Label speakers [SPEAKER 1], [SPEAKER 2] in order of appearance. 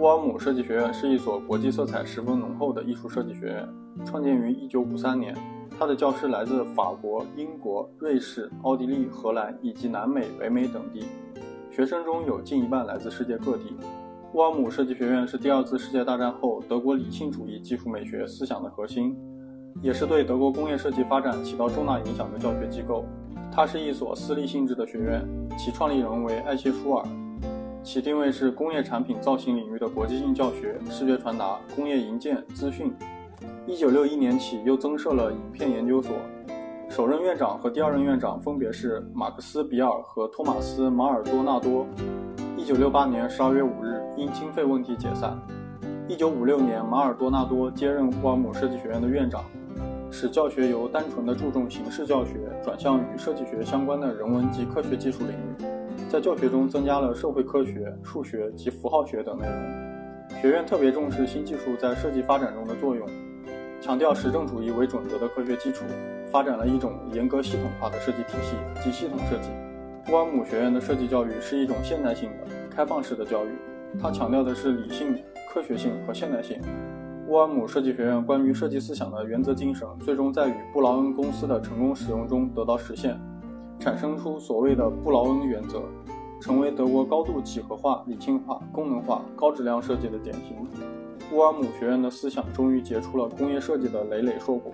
[SPEAKER 1] 乌尔姆设计学院是一所国际色彩十分浓厚的艺术设计学院，创建于1953年。它的教师来自法国、英国、瑞士、奥地利、荷兰以及南美、北美等地，学生中有近一半来自世界各地。乌尔姆设计学院是第二次世界大战后德国理性主义技术美学思想的核心，也是对德国工业设计发展起到重大影响的教学机构。它是一所私立性质的学院，其创立人为艾谢舒尔。其定位是工业产品造型领域的国际性教学、视觉传达、工业营建、资讯。一九六一年起，又增设了影片研究所。首任院长和第二任院长分别是马克思·比尔和托马斯·马尔多纳多。一九六八年十二月五日，因经费问题解散。一九五六年，马尔多纳多接任乌尔姆设计学院的院长，使教学由单纯的注重形式教学，转向与设计学相关的人文及科学技术领域。在教学中增加了社会科学、数学及符号学等内容。学院特别重视新技术在设计发展中的作用，强调实证主义为准则的科学基础，发展了一种严格系统化的设计体系及系统设计。乌尔姆学院的设计教育是一种现代性的、开放式的教育，它强调的是理性、科学性和现代性。乌尔姆设计学院关于设计思想的原则精神，最终在与布劳恩公司的成功使用中得到实现。产生出所谓的布劳恩原则，成为德国高度几何化、理性化、功能化、高质量设计的典型。乌尔姆学院的思想终于结出了工业设计的累累硕果。